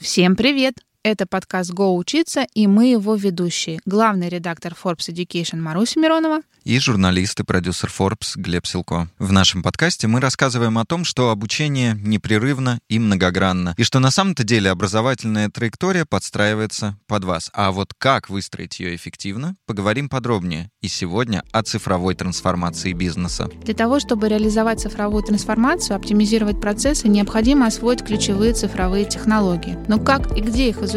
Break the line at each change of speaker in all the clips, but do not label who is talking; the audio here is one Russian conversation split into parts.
Всем привет! Это подкаст «Го учиться» и мы его ведущие. Главный редактор Forbes Education Маруся Миронова
и журналист и продюсер Forbes Глеб Силко. В нашем подкасте мы рассказываем о том, что обучение непрерывно и многогранно, и что на самом-то деле образовательная траектория подстраивается под вас. А вот как выстроить ее эффективно, поговорим подробнее. И сегодня о цифровой трансформации бизнеса.
Для того, чтобы реализовать цифровую трансформацию, оптимизировать процессы, необходимо освоить ключевые цифровые технологии. Но как и где их изучать?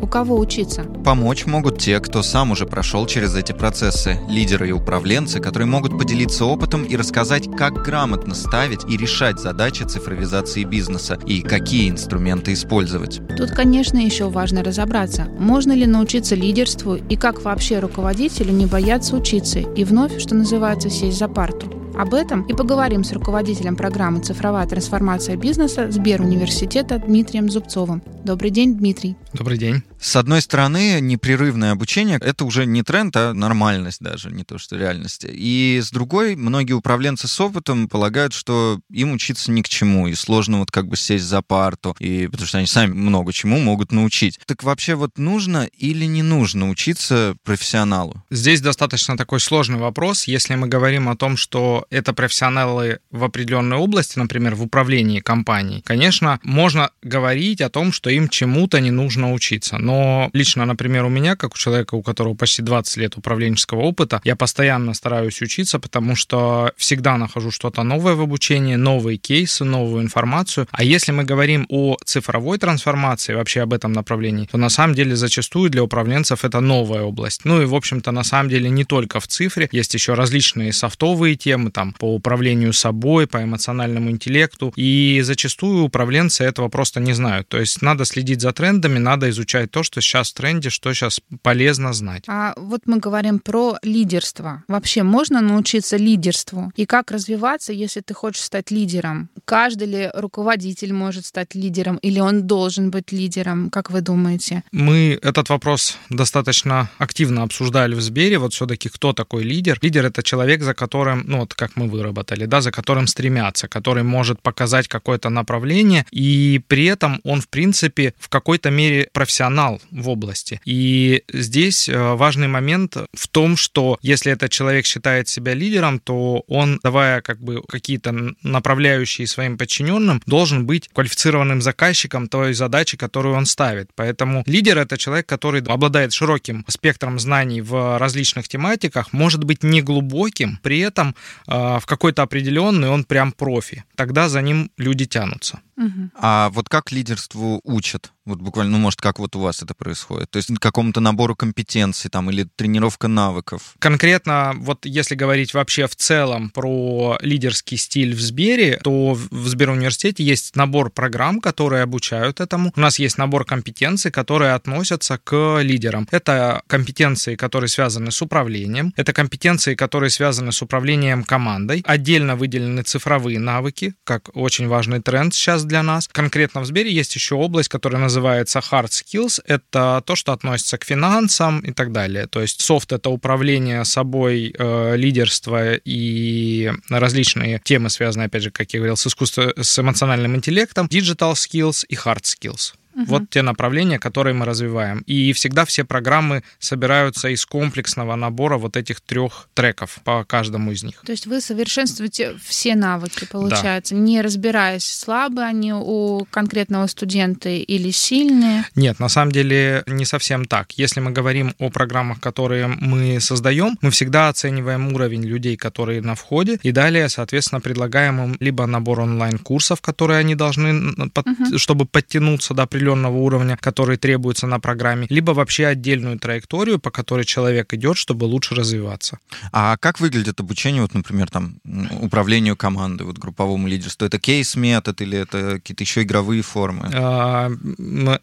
У кого учиться?
Помочь могут те, кто сам уже прошел через эти процессы, лидеры и управленцы, которые могут поделиться опытом и рассказать, как грамотно ставить и решать задачи цифровизации бизнеса и какие инструменты использовать.
Тут, конечно, еще важно разобраться, можно ли научиться лидерству и как вообще руководителю не бояться учиться и вновь, что называется, сесть за парту. Об этом и поговорим с руководителем программы «Цифровая трансформация бизнеса» Сберуниверситета Дмитрием Зубцовым. Добрый день, Дмитрий.
Добрый день.
С одной стороны, непрерывное обучение — это уже не тренд, а нормальность даже, не то что реальность. И с другой, многие управленцы с опытом полагают, что им учиться ни к чему, и сложно вот как бы сесть за парту, и потому что они сами много чему могут научить. Так вообще вот нужно или не нужно учиться профессионалу?
Здесь достаточно такой сложный вопрос. Если мы говорим о том, что это профессионалы в определенной области, например, в управлении компанией, конечно, можно говорить о том, что им чему-то не нужно учиться. Но лично, например, у меня, как у человека, у которого почти 20 лет управленческого опыта, я постоянно стараюсь учиться, потому что всегда нахожу что-то новое в обучении, новые кейсы, новую информацию. А если мы говорим о цифровой трансформации, вообще об этом направлении, то на самом деле зачастую для управленцев это новая область. Ну и, в общем-то, на самом деле не только в цифре, есть еще различные софтовые темы, там, по управлению собой, по эмоциональному интеллекту. И зачастую управленцы этого просто не знают. То есть надо следить за трендами, надо изучать то, что сейчас в тренде, что сейчас полезно знать.
А вот мы говорим про лидерство. Вообще можно научиться лидерству? И как развиваться, если ты хочешь стать лидером? Каждый ли руководитель может стать лидером или он должен быть лидером? Как вы думаете?
Мы этот вопрос достаточно активно обсуждали в Сбере. Вот все-таки кто такой лидер? Лидер — это человек, за которым, ну вот как мы выработали, да, за которым стремятся, который может показать какое-то направление, и при этом он, в принципе, в какой-то мере профессионал в области. И здесь э, важный момент в том, что если этот человек считает себя лидером, то он, давая как бы какие-то направляющие своим подчиненным, должен быть квалифицированным заказчиком той задачи, которую он ставит. Поэтому лидер — это человек, который обладает широким спектром знаний в различных тематиках, может быть не глубоким, при этом э, в какой-то определенный он прям профи. Тогда за ним люди тянутся.
Угу. А вот как лидерству учат? Вот буквально, ну, может, как вот у вас это происходит? То есть какому-то набору компетенций там или тренировка навыков?
Конкретно, вот если говорить вообще в целом про лидерский стиль в Сбере, то в Сберуниверситете есть набор программ, которые обучают этому. У нас есть набор компетенций, которые относятся к лидерам. Это компетенции, которые связаны с управлением, это компетенции, которые связаны с управлением командой. Отдельно выделены цифровые навыки, как очень важный тренд сейчас для нас. Конкретно в Сбере есть еще область, которая называется hard skills. Это то, что относится к финансам и так далее. То есть софт — это управление собой, э, лидерство и различные темы, связанные, опять же, как я говорил, с искусством, с эмоциональным интеллектом, digital skills и hard skills. Угу. Вот те направления, которые мы развиваем. И всегда все программы собираются из комплексного набора вот этих трех треков по каждому из них.
То есть вы совершенствуете все навыки, получается, да. не разбираясь, слабые они у конкретного студента или сильные?
Нет, на самом деле не совсем так. Если мы говорим о программах, которые мы создаем, мы всегда оцениваем уровень людей, которые на входе, и далее, соответственно, предлагаем им либо набор онлайн-курсов, которые они должны, угу. чтобы подтянуться до определенного определенного уровня, который требуется на программе, либо вообще отдельную траекторию, по которой человек идет, чтобы лучше развиваться.
А как выглядит обучение, вот, например, там, управлению командой, вот, групповому лидерству? Это кейс-метод или это какие-то еще игровые формы? А,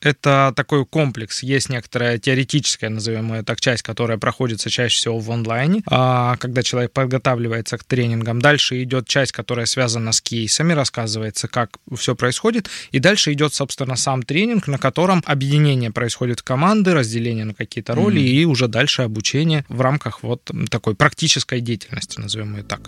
это такой комплекс. Есть некоторая теоретическая, назовем ее так, часть, которая проходится чаще всего в онлайне, а, когда человек подготавливается к тренингам. Дальше идет часть, которая связана с кейсами, рассказывается, как все происходит, и дальше идет, собственно, сам тренинг, тренинг, на котором объединение происходит команды, разделение на какие-то роли mm-hmm. и уже дальше обучение в рамках вот такой практической деятельности, назовем ее так.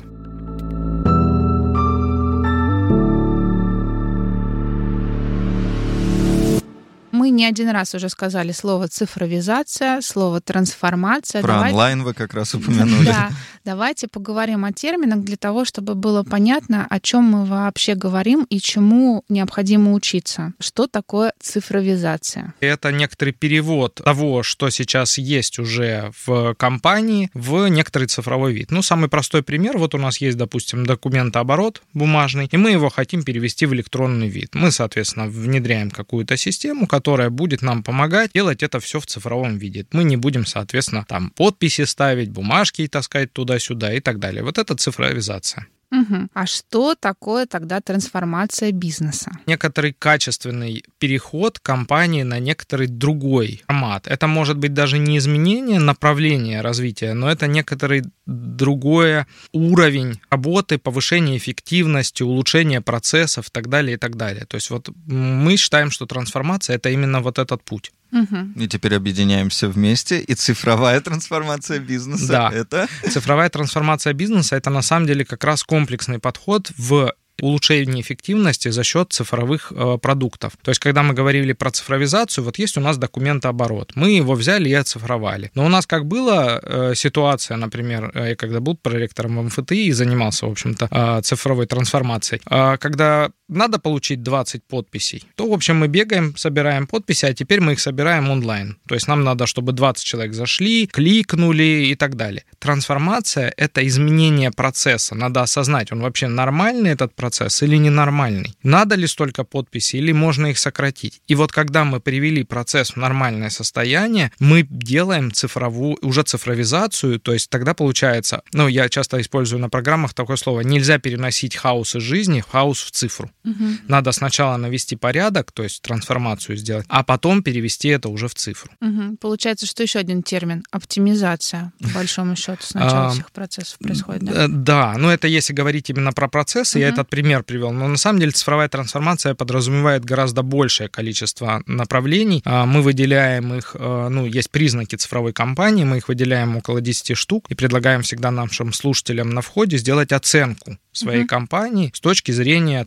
Мы не один раз уже сказали слово цифровизация, слово трансформация.
Про Давай... онлайн вы как раз упомянули.
Да, давайте поговорим о терминах для того, чтобы было понятно, о чем мы вообще говорим и чему необходимо учиться. Что такое цифровизация?
Это некоторый перевод того, что сейчас есть уже в компании, в некоторый цифровой вид. Ну, самый простой пример. Вот у нас есть, допустим, документооборот бумажный, и мы его хотим перевести в электронный вид. Мы, соответственно, внедряем какую-то систему, которая будет нам помогать делать это все в цифровом виде. Мы не будем, соответственно, там подписи ставить, бумажки таскать туда-сюда и так далее. Вот это цифровизация.
Угу. А что такое тогда трансформация бизнеса?
Некоторый качественный переход компании на некоторый другой формат. Это может быть даже не изменение направления развития, но это некоторый другой уровень работы, повышение эффективности, улучшение процессов и так далее, и так далее. То есть вот мы считаем, что трансформация — это именно вот этот путь.
Угу. И теперь объединяемся вместе. И цифровая трансформация бизнеса
да.
это?
Цифровая трансформация бизнеса это на самом деле как раз комплексный подход в улучшение эффективности за счет цифровых э, продуктов. То есть, когда мы говорили про цифровизацию, вот есть у нас документооборот. Мы его взяли и оцифровали. Но у нас как была э, ситуация, например, э, я когда был проректором МФТИ и занимался, в общем-то, э, цифровой трансформацией, э, когда надо получить 20 подписей, то, в общем, мы бегаем, собираем подписи, а теперь мы их собираем онлайн. То есть нам надо, чтобы 20 человек зашли, кликнули и так далее. Трансформация — это изменение процесса. Надо осознать, он вообще нормальный этот процесс, или ненормальный? Надо ли столько подписей или можно их сократить? И вот когда мы привели процесс в нормальное состояние, мы делаем цифровую, уже цифровизацию, то есть тогда получается, ну, я часто использую на программах такое слово, нельзя переносить хаос из жизни, хаос в цифру. Угу. Надо сначала навести порядок, то есть трансформацию сделать, а потом перевести это уже в цифру.
Угу. Получается, что еще один термин — оптимизация, по большому счету, сначала всех процессов происходит, да?
Э, да, но это если говорить именно про процессы, я этот пример привел. Но на самом деле цифровая трансформация подразумевает гораздо большее количество направлений. А, мы выделяем их, а, ну, есть признаки цифровой компании, мы их выделяем около 10 штук и предлагаем всегда нашим слушателям на входе сделать оценку своей угу. компании с точки зрения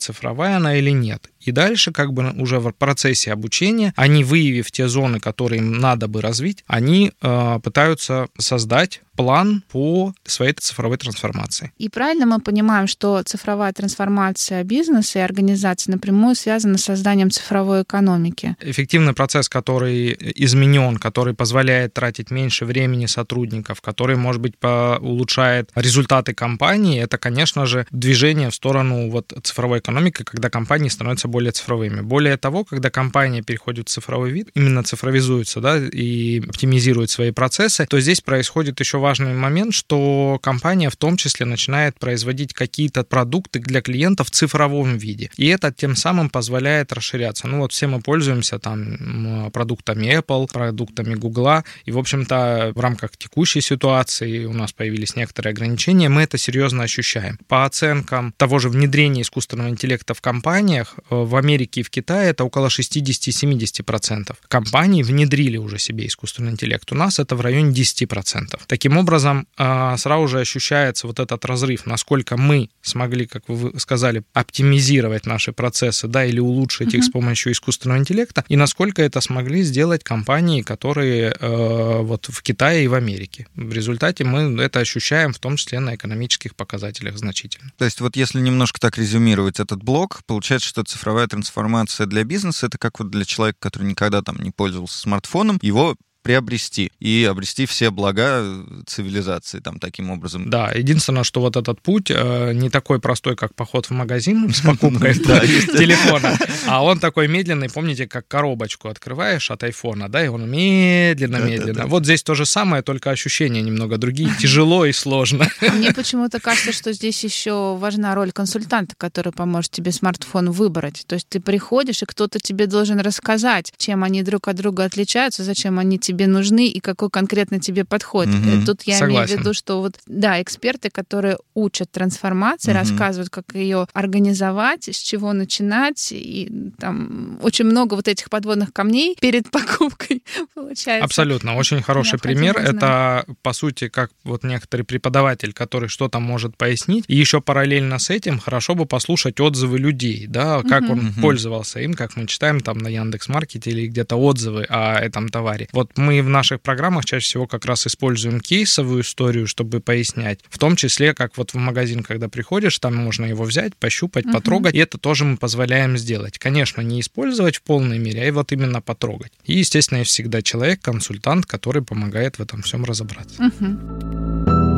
цифровая она или нет. И дальше, как бы уже в процессе обучения, они, выявив те зоны, которые им надо бы развить, они э, пытаются создать план по своей цифровой трансформации.
И правильно мы понимаем, что цифровая трансформация бизнеса и организации напрямую связана с созданием цифровой экономики.
Эффективный процесс, который изменен, который позволяет тратить меньше времени сотрудников, который, может быть, улучшает результаты компании, это, конечно же, движение в сторону вот цифровой экономики, когда компании становятся более цифровыми. Более того, когда компания переходит в цифровой вид, именно цифровизуется, да, и оптимизирует свои процессы, то здесь происходит еще важный момент, что компания в том числе начинает производить какие-то продукты для клиентов в цифровом виде. И это тем самым позволяет расширяться. Ну вот все мы пользуемся там продуктами Apple, продуктами Google, и, в общем-то, в рамках текущей ситуации у нас появились некоторые ограничения, мы это серьезно ощущаем. По оценкам того же внедрения искусственного интеллекта в компаниях, э, в Америке и в Китае это около 60-70%. Компании внедрили уже себе искусственный интеллект. У нас это в районе 10%. Таким образом, а, сразу же ощущается вот этот разрыв, насколько мы смогли, как вы сказали, оптимизировать наши процессы, да, или улучшить uh-huh. их с помощью искусственного интеллекта, и насколько это смогли сделать компании, которые э, вот в Китае и в Америке. В результате мы это ощущаем в том числе на экономических показателях значительно.
То есть вот если немножко так резюмировать этот блок, получается, что цифровая трансформация для бизнеса это как вот для человека, который никогда там не пользовался смартфоном, его приобрести и обрести все блага цивилизации там таким образом.
Да, единственное, что вот этот путь э, не такой простой, как поход в магазин с покупкой телефона, а он такой медленный, помните, как коробочку открываешь от айфона, да, и он медленно-медленно. Вот здесь то же самое, только ощущения немного другие, тяжело и сложно.
Мне почему-то кажется, что здесь еще важна роль консультанта, который поможет тебе смартфон выбрать. То есть ты приходишь, и кто-то тебе должен рассказать, чем они друг от друга отличаются, зачем они тебе тебе нужны и какой конкретно тебе подход. Угу. Тут я Согласен. имею в виду, что вот, да, эксперты, которые учат трансформации, угу. рассказывают, как ее организовать, с чего начинать, и там очень много вот этих подводных камней перед покупкой получается.
Абсолютно. Очень хороший пример. Знать. Это, по сути, как вот некоторый преподаватель, который что-то может пояснить. И еще параллельно с этим хорошо бы послушать отзывы людей, да, как угу. он угу. пользовался им, как мы читаем там на Яндекс.Маркете или где-то отзывы о этом товаре. Вот мы в наших программах чаще всего как раз используем кейсовую историю, чтобы пояснять. В том числе, как вот в магазин, когда приходишь, там можно его взять, пощупать, угу. потрогать. И это тоже мы позволяем сделать. Конечно, не использовать в полной мере, а вот именно потрогать. И, естественно, я всегда человек, консультант, который помогает в этом всем разобраться. Угу.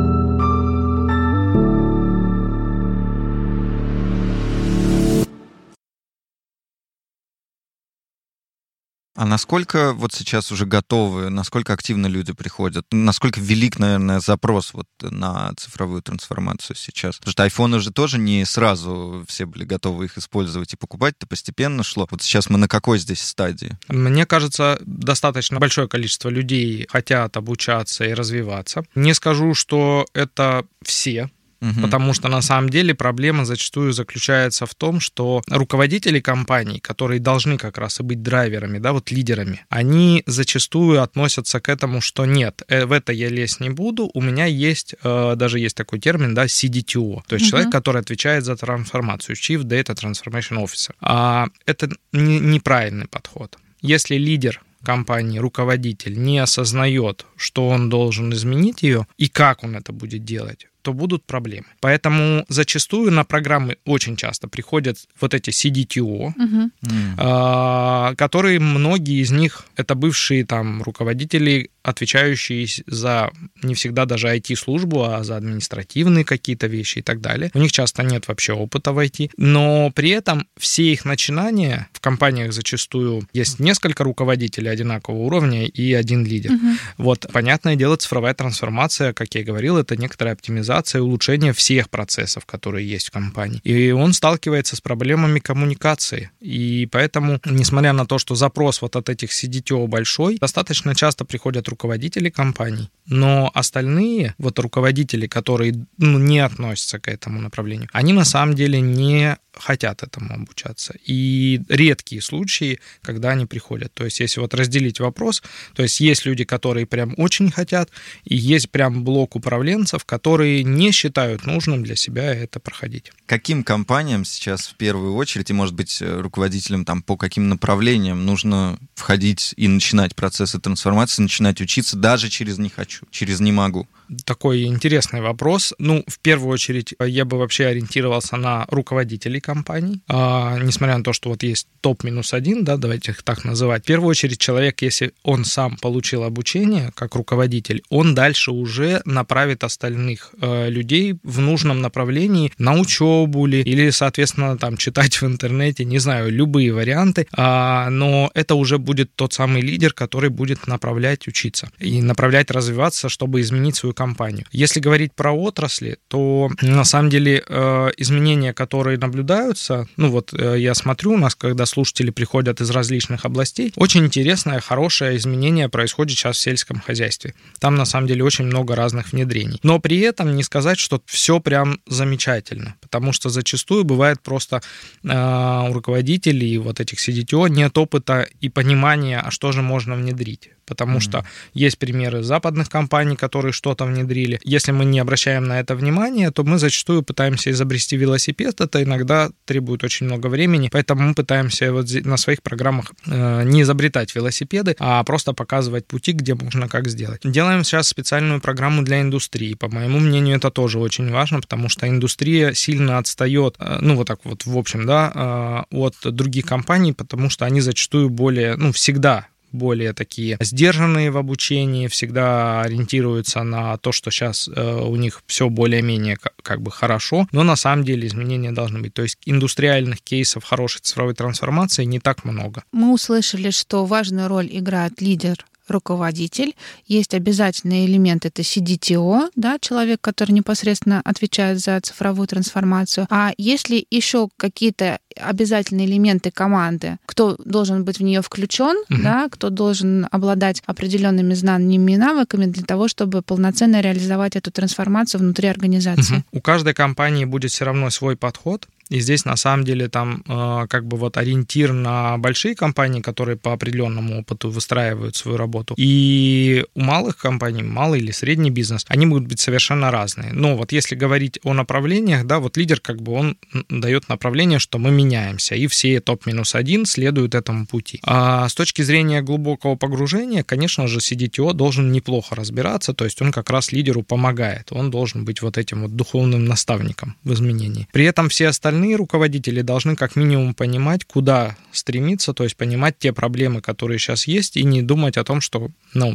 А насколько вот сейчас уже готовы, насколько активно люди приходят, насколько велик, наверное, запрос вот на цифровую трансформацию сейчас? Потому что айфоны же тоже не сразу все были готовы их использовать и покупать, это постепенно шло. Вот сейчас мы на какой здесь стадии?
Мне кажется, достаточно большое количество людей хотят обучаться и развиваться. Не скажу, что это все, Угу. Потому что на самом деле проблема зачастую заключается в том, что руководители компаний, которые должны как раз и быть драйверами, да, вот лидерами, они зачастую относятся к этому, что нет, э, в это я лезть не буду, у меня есть, э, даже есть такой термин, да, CDTO, то есть угу. человек, который отвечает за трансформацию, Chief Data Transformation Officer. А это не, неправильный подход. Если лидер компании, руководитель не осознает, что он должен изменить ее и как он это будет делать, то будут проблемы. Поэтому зачастую на программы очень часто приходят вот эти CDTO, угу. э, которые многие из них это бывшие там руководители отвечающие за не всегда даже IT-службу, а за административные какие-то вещи и так далее. У них часто нет вообще опыта в IT, но при этом все их начинания в компаниях зачастую есть несколько руководителей одинакового уровня и один лидер. Угу. Вот, понятное дело, цифровая трансформация, как я и говорил, это некоторая оптимизация, улучшение всех процессов, которые есть в компании. И он сталкивается с проблемами коммуникации. И поэтому, несмотря на то, что запрос вот от этих CDTO большой, достаточно часто приходят руководители компаний, но остальные, вот руководители, которые ну, не относятся к этому направлению, они на самом деле не хотят этому обучаться. И редкие случаи, когда они приходят. То есть, если вот разделить вопрос, то есть есть люди, которые прям очень хотят, и есть прям блок управленцев, которые не считают нужным для себя это проходить.
Каким компаниям сейчас в первую очередь, и, может быть, руководителям там по каким направлениям нужно входить и начинать процессы трансформации, начинать учиться даже через «не хочу», через «не могу»?
Такой интересный вопрос. Ну, в первую очередь, я бы вообще ориентировался на руководителей компаний, а, несмотря на то, что вот есть топ минус один, да, давайте их так называть. В первую очередь, человек, если он сам получил обучение как руководитель, он дальше уже направит остальных э, людей в нужном направлении на учебу ли, или, соответственно, там читать в интернете, не знаю, любые варианты, а, но это уже будет тот самый лидер, который будет направлять учиться и направлять развиваться, чтобы изменить свою компанию. Если говорить про отрасли, то на самом деле э, изменения, которые наблюдаются, ну вот э, я смотрю у нас, когда слушатели приходят из различных областей, очень интересное, хорошее изменение происходит сейчас в сельском хозяйстве. Там на самом деле очень много разных внедрений. Но при этом не сказать, что все прям замечательно, потому что зачастую бывает просто э, у руководителей вот этих CDTO нет опыта и понимания, а что же можно внедрить потому mm-hmm. что есть примеры западных компаний, которые что-то внедрили. Если мы не обращаем на это внимание, то мы зачастую пытаемся изобрести велосипед, это иногда требует очень много времени, поэтому мы пытаемся вот на своих программах э, не изобретать велосипеды, а просто показывать пути, где можно как сделать. Делаем сейчас специальную программу для индустрии. По моему мнению, это тоже очень важно, потому что индустрия сильно отстает, э, ну вот так вот в общем, да, э, от других компаний, потому что они зачастую более, ну всегда более такие сдержанные в обучении, всегда ориентируются на то, что сейчас э, у них все более-менее как, бы хорошо, но на самом деле изменения должны быть. То есть индустриальных кейсов хорошей цифровой трансформации не так много.
Мы услышали, что важную роль играет лидер руководитель, есть обязательный элемент, это CDTO, да, человек, который непосредственно отвечает за цифровую трансформацию. А есть ли еще какие-то обязательные элементы команды, кто должен быть в нее включен, угу. да, кто должен обладать определенными знаниями и навыками для того, чтобы полноценно реализовать эту трансформацию внутри организации. Угу.
У каждой компании будет все равно свой подход. И здесь на самом деле там э, как бы вот ориентир на большие компании, которые по определенному опыту выстраивают свою работу. И у малых компаний, малый или средний бизнес, они будут быть совершенно разные. Но вот если говорить о направлениях, да, вот лидер как бы он дает направление, что мы меняемся, и все топ-1 следуют этому пути. А с точки зрения глубокого погружения, конечно же, CDTO должен неплохо разбираться, то есть он как раз лидеру помогает, он должен быть вот этим вот духовным наставником в изменении. При этом все остальные руководители должны как минимум понимать, куда стремиться, то есть понимать те проблемы, которые сейчас есть, и не думать о том, что ну,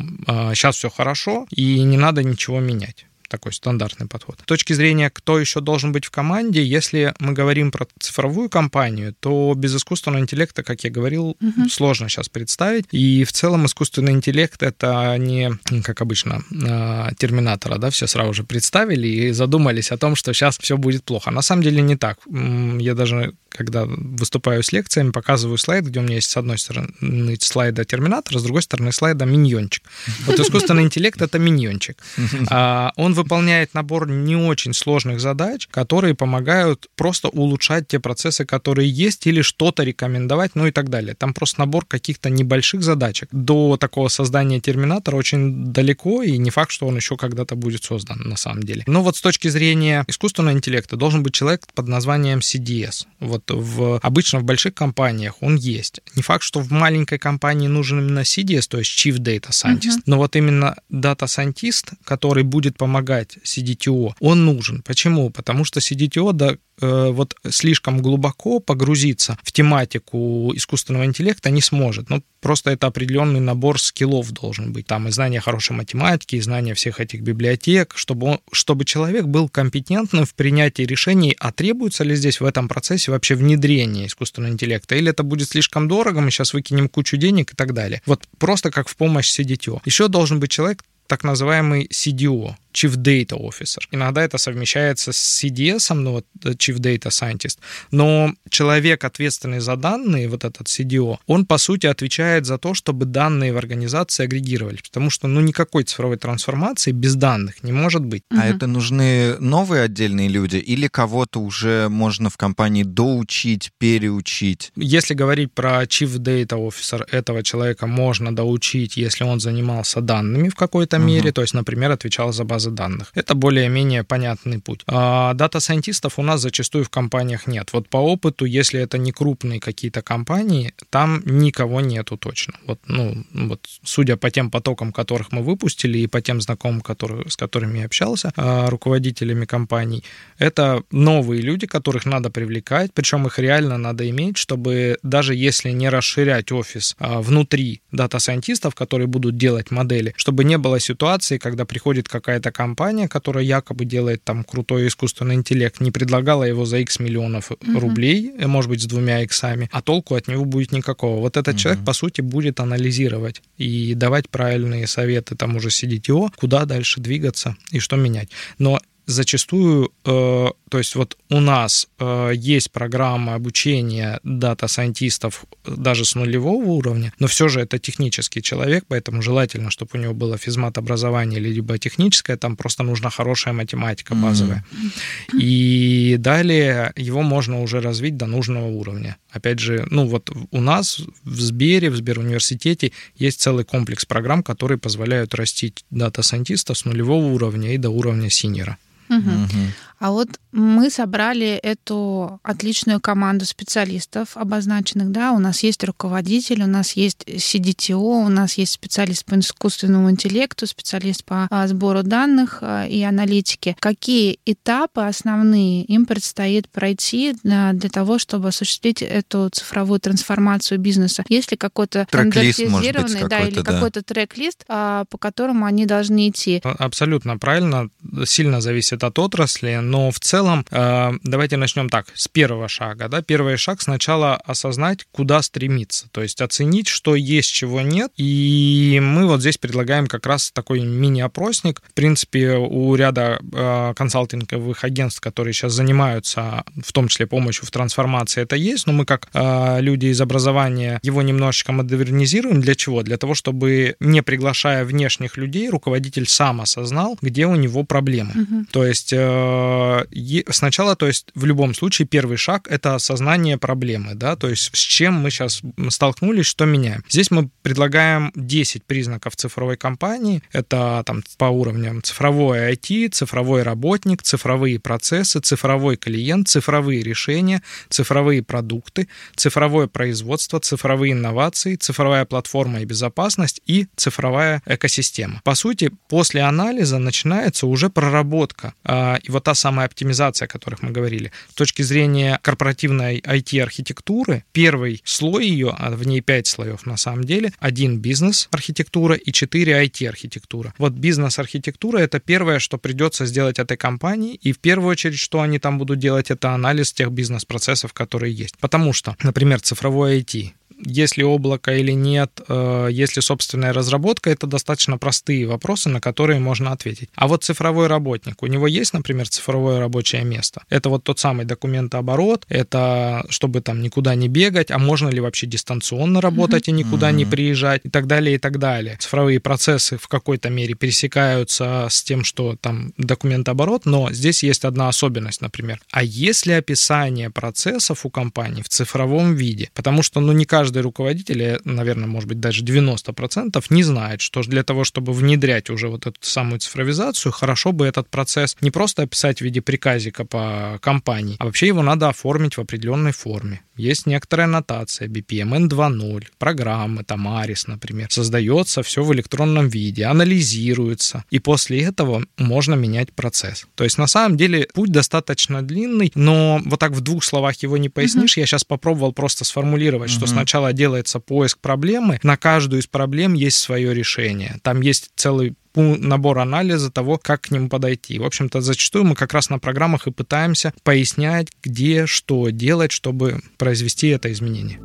сейчас а, все хорошо, и не надо ничего менять такой стандартный подход. С точки зрения, кто еще должен быть в команде, если мы говорим про цифровую компанию, то без искусственного интеллекта, как я говорил, угу. сложно сейчас представить. И в целом искусственный интеллект это не, как обычно, а, терминатора, да, все сразу же представили и задумались о том, что сейчас все будет плохо. На самом деле не так. Я даже когда выступаю с лекциями, показываю слайд, где у меня есть с одной стороны слайда терминатора, с другой стороны слайда миньончик. Вот искусственный интеллект — это миньончик. А, он выполняет набор не очень сложных задач, которые помогают просто улучшать те процессы, которые есть, или что-то рекомендовать, ну и так далее. Там просто набор каких-то небольших задачек. До такого создания терминатора очень далеко, и не факт, что он еще когда-то будет создан на самом деле. Но вот с точки зрения искусственного интеллекта должен быть человек под названием CDS. Вот в, обычно в больших компаниях он есть. Не факт, что в маленькой компании нужен именно CDS, то есть Chief Data Scientist, uh-huh. но вот именно Data Scientist, который будет помогать CDTO, он нужен. Почему? Потому что CDTO да, Э, вот слишком глубоко погрузиться в тематику искусственного интеллекта не сможет. Ну, просто это определенный набор скиллов должен быть. Там и знание хорошей математики, и знание всех этих библиотек, чтобы, он, чтобы человек был компетентным в принятии решений, а требуется ли здесь в этом процессе вообще внедрение искусственного интеллекта, или это будет слишком дорого, мы сейчас выкинем кучу денег и так далее. Вот просто как в помощь CDTO. Еще должен быть человек, так называемый CDO, Chief Data Officer. Иногда это совмещается с CDS, ну вот э, Chief Data Scientist, но человек, ответственный за данные, вот этот CDO, он по сути отвечает за то, чтобы данные в организации агрегировались, потому что ну никакой цифровой трансформации без данных не может быть.
А угу. это нужны новые отдельные люди или кого-то уже можно в компании доучить, переучить?
Если говорить про Chief Data Officer, этого человека можно доучить, если он занимался данными в какой-то угу. мере, то есть, например, отвечал за базы базы данных. Это более-менее понятный путь. А дата-сайентистов у нас зачастую в компаниях нет. Вот по опыту, если это не крупные какие-то компании, там никого нету точно. Вот, ну, вот судя по тем потокам, которых мы выпустили, и по тем знакомым, которые, с которыми я общался, а, руководителями компаний, это новые люди, которых надо привлекать, причем их реально надо иметь, чтобы даже если не расширять офис а, внутри дата-сайентистов, которые будут делать модели, чтобы не было ситуации, когда приходит какая-то компания, которая якобы делает там крутой искусственный интеллект, не предлагала его за X миллионов угу. рублей, э, может быть, с двумя иксами, а толку от него будет никакого. Вот этот угу. человек, по сути, будет анализировать и давать правильные советы тому же CDTO, куда дальше двигаться и что менять. Но зачастую, э, то есть вот у нас э, есть программа обучения data scientist ов даже с нулевого уровня, но все же это технический человек, поэтому желательно, чтобы у него было физмат-образование либо техническое, там просто нужна хорошая математика базовая. Mm-hmm. И далее его можно уже развить до нужного уровня. Опять же, ну вот у нас в Сбере, в Сберуниверситете есть целый комплекс программ, которые позволяют растить data scientist а с нулевого уровня и до уровня senior а.
Угу. Угу. А вот мы собрали эту отличную команду специалистов обозначенных, да, у нас есть руководитель, у нас есть CDTO, у нас есть специалист по искусственному интеллекту, специалист по а, сбору данных а, и аналитике. Какие этапы основные им предстоит пройти для, того, чтобы осуществить эту цифровую трансформацию бизнеса? Есть ли какой-то стандартизированный, да, или да. какой-то трек-лист, а, по которому они должны идти?
Абсолютно правильно. Сильно зависит от отрасли, но в целом э, давайте начнем так, с первого шага. Да? Первый шаг сначала осознать, куда стремиться, то есть оценить, что есть, чего нет, и мы вот здесь предлагаем как раз такой мини-опросник. В принципе, у ряда э, консалтинговых агентств, которые сейчас занимаются, в том числе помощью в трансформации, это есть, но мы как э, люди из образования его немножечко модернизируем. Для чего? Для того, чтобы не приглашая внешних людей, руководитель сам осознал, где у него проблемы. Угу. То есть сначала, то есть в любом случае первый шаг это осознание проблемы, да, то есть с чем мы сейчас столкнулись, что меняем. Здесь мы предлагаем 10 признаков цифровой компании. Это там по уровням цифровой IT, цифровой работник, цифровые процессы, цифровой клиент, цифровые решения, цифровые продукты, цифровое производство, цифровые инновации, цифровая платформа и безопасность и цифровая экосистема. По сути, после анализа начинается уже проработка а, и вот та самая оптимизация, о которых мы говорили. С точки зрения корпоративной IT-архитектуры, первый слой ее, а в ней 5 слоев на самом деле, один бизнес-архитектура и 4 IT-архитектура. Вот бизнес-архитектура — это первое, что придется сделать этой компании, и в первую очередь, что они там будут делать, это анализ тех бизнес-процессов, которые есть. Потому что, например, цифровой IT, есть ли облако или нет, э, есть ли собственная разработка, это достаточно простые вопросы, на которые можно ответить. А вот цифровой работник, у него есть, например, цифровое рабочее место? Это вот тот самый документооборот, это чтобы там никуда не бегать, а можно ли вообще дистанционно работать mm-hmm. и никуда mm-hmm. не приезжать и так далее, и так далее. Цифровые процессы в какой-то мере пересекаются с тем, что там документооборот, но здесь есть одна особенность, например. А есть ли описание процессов у компании в цифровом виде? Потому что, ну, не каждый каждый руководитель, наверное, может быть, даже 90% не знает, что для того, чтобы внедрять уже вот эту самую цифровизацию, хорошо бы этот процесс не просто описать в виде приказика по компании, а вообще его надо оформить в определенной форме. Есть некоторая нотация BPMN 2.0, программы, там ARIS, например. Создается все в электронном виде, анализируется, и после этого можно менять процесс. То есть на самом деле путь достаточно длинный, но вот так в двух словах его не пояснишь. Uh-huh. Я сейчас попробовал просто сформулировать, uh-huh. что сначала делается поиск проблемы, на каждую из проблем есть свое решение. Там есть целый набор анализа того, как к ним подойти. В общем-то, зачастую мы как раз на программах и пытаемся пояснять, где что делать, чтобы произвести это изменение.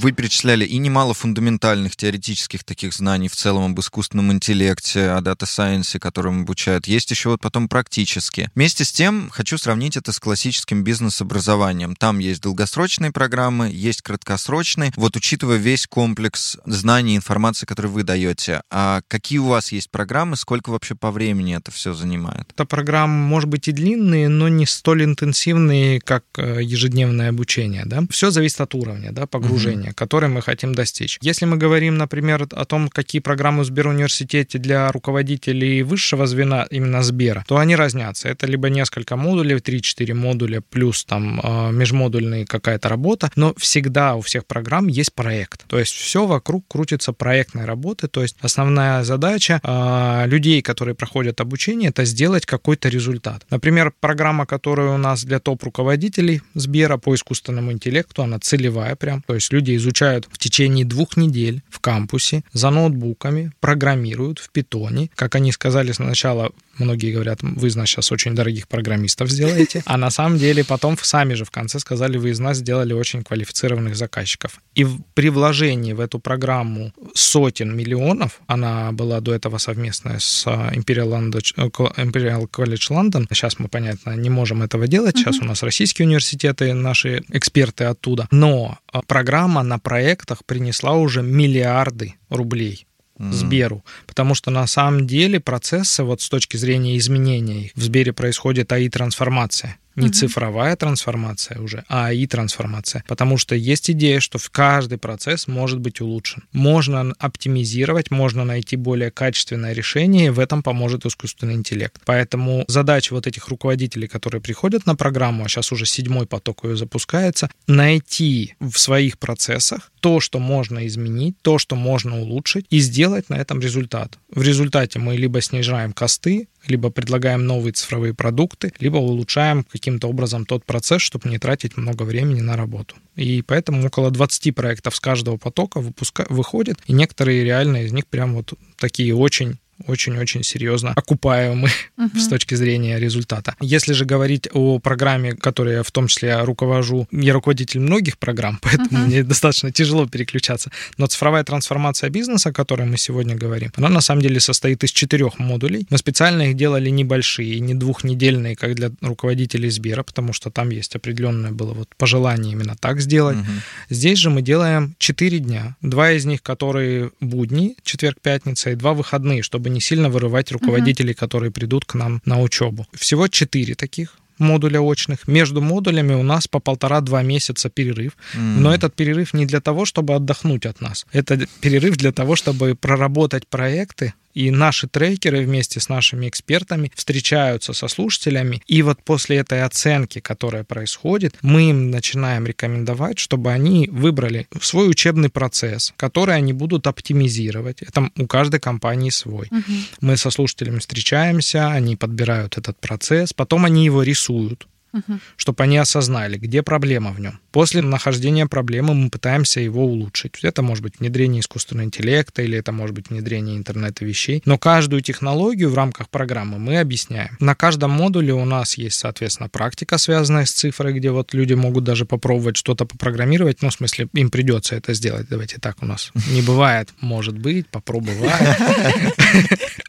Вы перечисляли и немало фундаментальных теоретических таких знаний в целом об искусственном интеллекте, о data science е, которым обучают. Есть еще вот потом практические. Вместе с тем хочу сравнить это с классическим бизнес-образованием. Там есть долгосрочные программы, есть краткосрочные. Вот учитывая весь комплекс знаний и информации, который вы даете, а какие у вас есть программы, сколько вообще по времени это все занимает?
Это программы, может быть, и длинные, но не столь интенсивные, как э, ежедневное обучение. Да? Все зависит от уровня да, погружения уровня, который мы хотим достичь. Если мы говорим, например, о том, какие программы в Сберуниверситете для руководителей высшего звена именно Сбера, то они разнятся. Это либо несколько модулей, 3-4 модуля, плюс там э, межмодульная какая-то работа, но всегда у всех программ есть проект. То есть все вокруг крутится проектной работы, то есть основная задача э, людей, которые проходят обучение, это сделать какой-то результат. Например, программа, которая у нас для топ-руководителей Сбера по искусственному интеллекту, она целевая прям, то есть люди изучают в течение двух недель в кампусе за ноутбуками, программируют в питоне. Как они сказали сначала, многие говорят, вы из нас сейчас очень дорогих программистов сделаете, а на самом деле потом сами же в конце сказали, вы из нас сделали очень квалифицированных заказчиков. И при вложении в эту программу сотен миллионов, она была до этого совместная с а, Imperial, э, Imperial College London, сейчас мы, понятно, не можем этого делать, сейчас у нас российские университеты, наши эксперты оттуда, но а, программа на проектах принесла уже миллиарды рублей Сберу. Потому что на самом деле процессы вот с точки зрения изменений в Сбере происходит АИ-трансформация не угу. цифровая трансформация уже, а АИ-трансформация. Потому что есть идея, что в каждый процесс может быть улучшен. Можно оптимизировать, можно найти более качественное решение, и в этом поможет искусственный интеллект. Поэтому задача вот этих руководителей, которые приходят на программу, а сейчас уже седьмой поток ее запускается, найти в своих процессах то, что можно изменить, то, что можно улучшить, и сделать на этом результат. В результате мы либо снижаем косты, либо предлагаем новые цифровые продукты, либо улучшаем каким-то образом тот процесс, чтобы не тратить много времени на работу. И поэтому около 20 проектов с каждого потока выпуска... выходит, и некоторые реально из них прям вот такие очень очень-очень серьезно окупаемы uh-huh. с точки зрения результата. Если же говорить о программе, которой я в том числе руковожу, я руководитель многих программ, поэтому uh-huh. мне достаточно тяжело переключаться, но цифровая трансформация бизнеса, о которой мы сегодня говорим, она на самом деле состоит из четырех модулей. Мы специально их делали небольшие, не двухнедельные, как для руководителей Сбера, потому что там есть определенное было вот пожелание именно так сделать. Uh-huh. Здесь же мы делаем четыре дня. Два из них, которые будни, четверг, пятница, и два выходные, чтобы не сильно вырывать руководителей, угу. которые придут к нам на учебу. Всего четыре таких модуля очных. Между модулями у нас по полтора-два месяца перерыв. Mm. Но этот перерыв не для того, чтобы отдохнуть от нас. Это перерыв для того, чтобы проработать проекты, и наши трекеры вместе с нашими экспертами встречаются со слушателями. И вот после этой оценки, которая происходит, мы им начинаем рекомендовать, чтобы они выбрали свой учебный процесс, который они будут оптимизировать. Это у каждой компании свой. Угу. Мы со слушателями встречаемся, они подбирают этот процесс, потом они его рисуют угу. чтобы они осознали, где проблема в нем. После нахождения проблемы мы пытаемся его улучшить. Это может быть внедрение искусственного интеллекта или это может быть внедрение интернета вещей. Но каждую технологию в рамках программы мы объясняем. На каждом модуле у нас есть, соответственно, практика, связанная с цифрой, где вот люди могут даже попробовать что-то попрограммировать. Ну, в смысле, им придется это сделать. Давайте так у нас не бывает. Может быть, попробовать.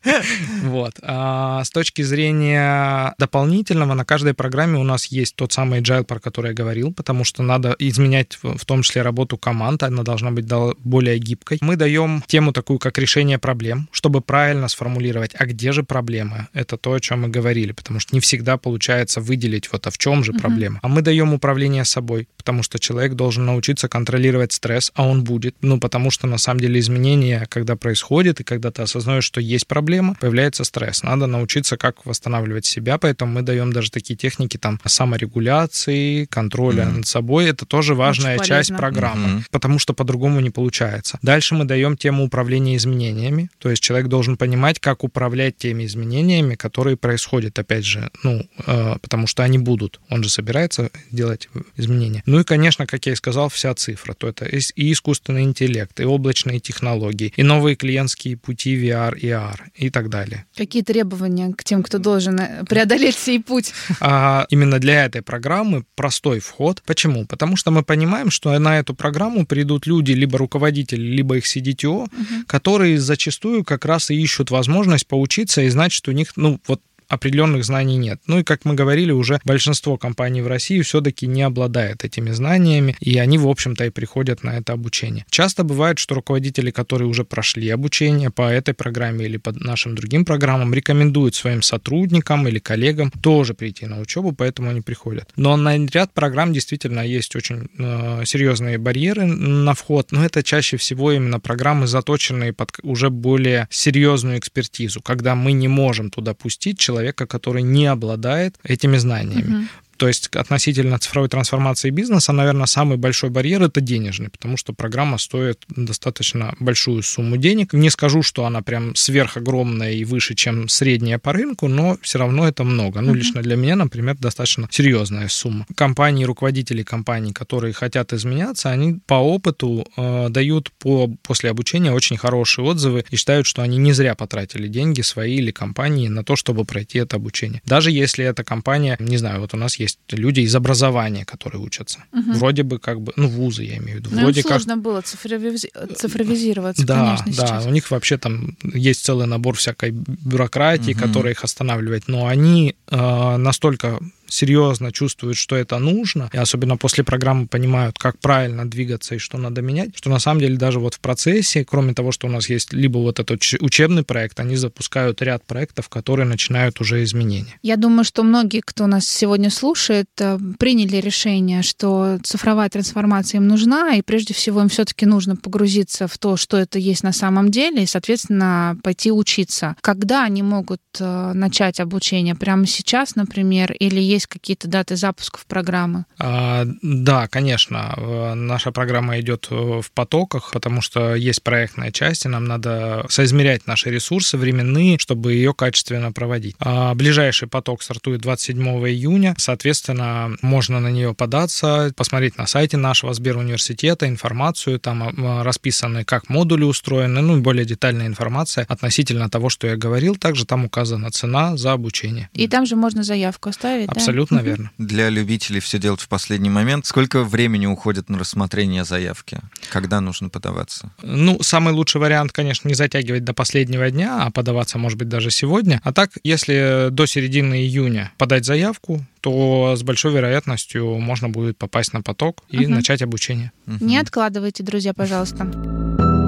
Вот. А с точки зрения дополнительного, на каждой программе у нас есть тот самый agile, про который я говорил, потому что надо изменять в том числе работу команд, она должна быть более гибкой. Мы даем тему такую, как решение проблем, чтобы правильно сформулировать, а где же проблема? Это то, о чем мы говорили, потому что не всегда получается выделить вот а в чем же проблема. Uh-huh. А мы даем управление собой, потому что человек должен научиться контролировать стресс, а он будет. Ну, потому что на самом деле изменения, когда происходят, и когда ты осознаешь, что есть проблема, появляется стресс. Надо научиться, как восстанавливать себя, поэтому мы даем даже такие техники там саморегуляции, контроля mm-hmm. над собой. Это тоже важная часть программы, mm-hmm. потому что по-другому не получается. Дальше мы даем тему управления изменениями, то есть человек должен понимать, как управлять теми изменениями, которые происходят, опять же, ну, э, потому что они будут. Он же собирается делать изменения. Ну и, конечно, как я и сказал, вся цифра. То это и искусственный интеллект, и облачные технологии, и новые клиентские пути VR и AR и так далее.
Какие требования к тем, кто должен э, преодолеть сей путь?
А, именно для этой программы простой вход. Почему? Потому что мы понимаем, что на эту программу придут люди, либо руководители, либо их CDTO, угу. которые зачастую как раз и ищут возможность поучиться и знать, что у них, ну, вот определенных знаний нет. Ну и, как мы говорили, уже большинство компаний в России все-таки не обладает этими знаниями, и они, в общем-то, и приходят на это обучение. Часто бывает, что руководители, которые уже прошли обучение по этой программе или по нашим другим программам, рекомендуют своим сотрудникам или коллегам тоже прийти на учебу, поэтому они приходят. Но на ряд программ действительно есть очень э, серьезные барьеры на вход, но это чаще всего именно программы, заточенные под уже более серьезную экспертизу, когда мы не можем туда пустить человека, человека, который не обладает этими знаниями. Угу. То есть относительно цифровой трансформации бизнеса, наверное, самый большой барьер это денежный, потому что программа стоит достаточно большую сумму денег. Не скажу, что она прям сверхогромная и выше, чем средняя по рынку, но все равно это много. Ну, лично для меня, например, достаточно серьезная сумма. Компании, руководители компаний, которые хотят изменяться, они по опыту э, дают по, после обучения очень хорошие отзывы и считают, что они не зря потратили деньги свои или компании на то, чтобы пройти это обучение. Даже если эта компания, не знаю, вот у нас есть есть люди из образования, которые учатся. Угу. Вроде бы как бы, ну, вузы я имею в виду.
Но
Вроде
им сложно как... было цифровиз... цифровизироваться,
да,
конечно,
Да,
сейчас.
у них вообще там есть целый набор всякой бюрократии, угу. которая их останавливает, но они э, настолько серьезно чувствуют, что это нужно, и особенно после программы понимают, как правильно двигаться и что надо менять, что на самом деле даже вот в процессе, кроме того, что у нас есть либо вот этот учебный проект, они запускают ряд проектов, которые начинают уже изменения.
Я думаю, что многие, кто нас сегодня слушает, э, приняли решение, что цифровая трансформация им нужна, и прежде всего им все-таки нужно погрузиться в то, что это есть на самом деле, и, соответственно, пойти учиться. Когда они могут э, начать обучение? Прямо сейчас, например, или есть есть какие-то даты запусков программы?
А, да, конечно. Наша программа идет в потоках, потому что есть проектная часть, и нам надо соизмерять наши ресурсы временные, чтобы ее качественно проводить. А ближайший поток стартует 27 июня. Соответственно, можно на нее податься, посмотреть на сайте нашего Сберуниверситета информацию, там а, расписаны, как модули устроены, ну и более детальная информация относительно того, что я говорил. Также там указана цена за обучение.
И там же можно заявку оставить,
Абсолютно
да?
верно.
Для любителей все делать в последний момент. Сколько времени уходит на рассмотрение заявки? Когда нужно подаваться?
Ну, самый лучший вариант, конечно, не затягивать до последнего дня, а подаваться, может быть, даже сегодня. А так, если до середины июня подать заявку, то с большой вероятностью можно будет попасть на поток и угу. начать обучение.
Не откладывайте, друзья, пожалуйста.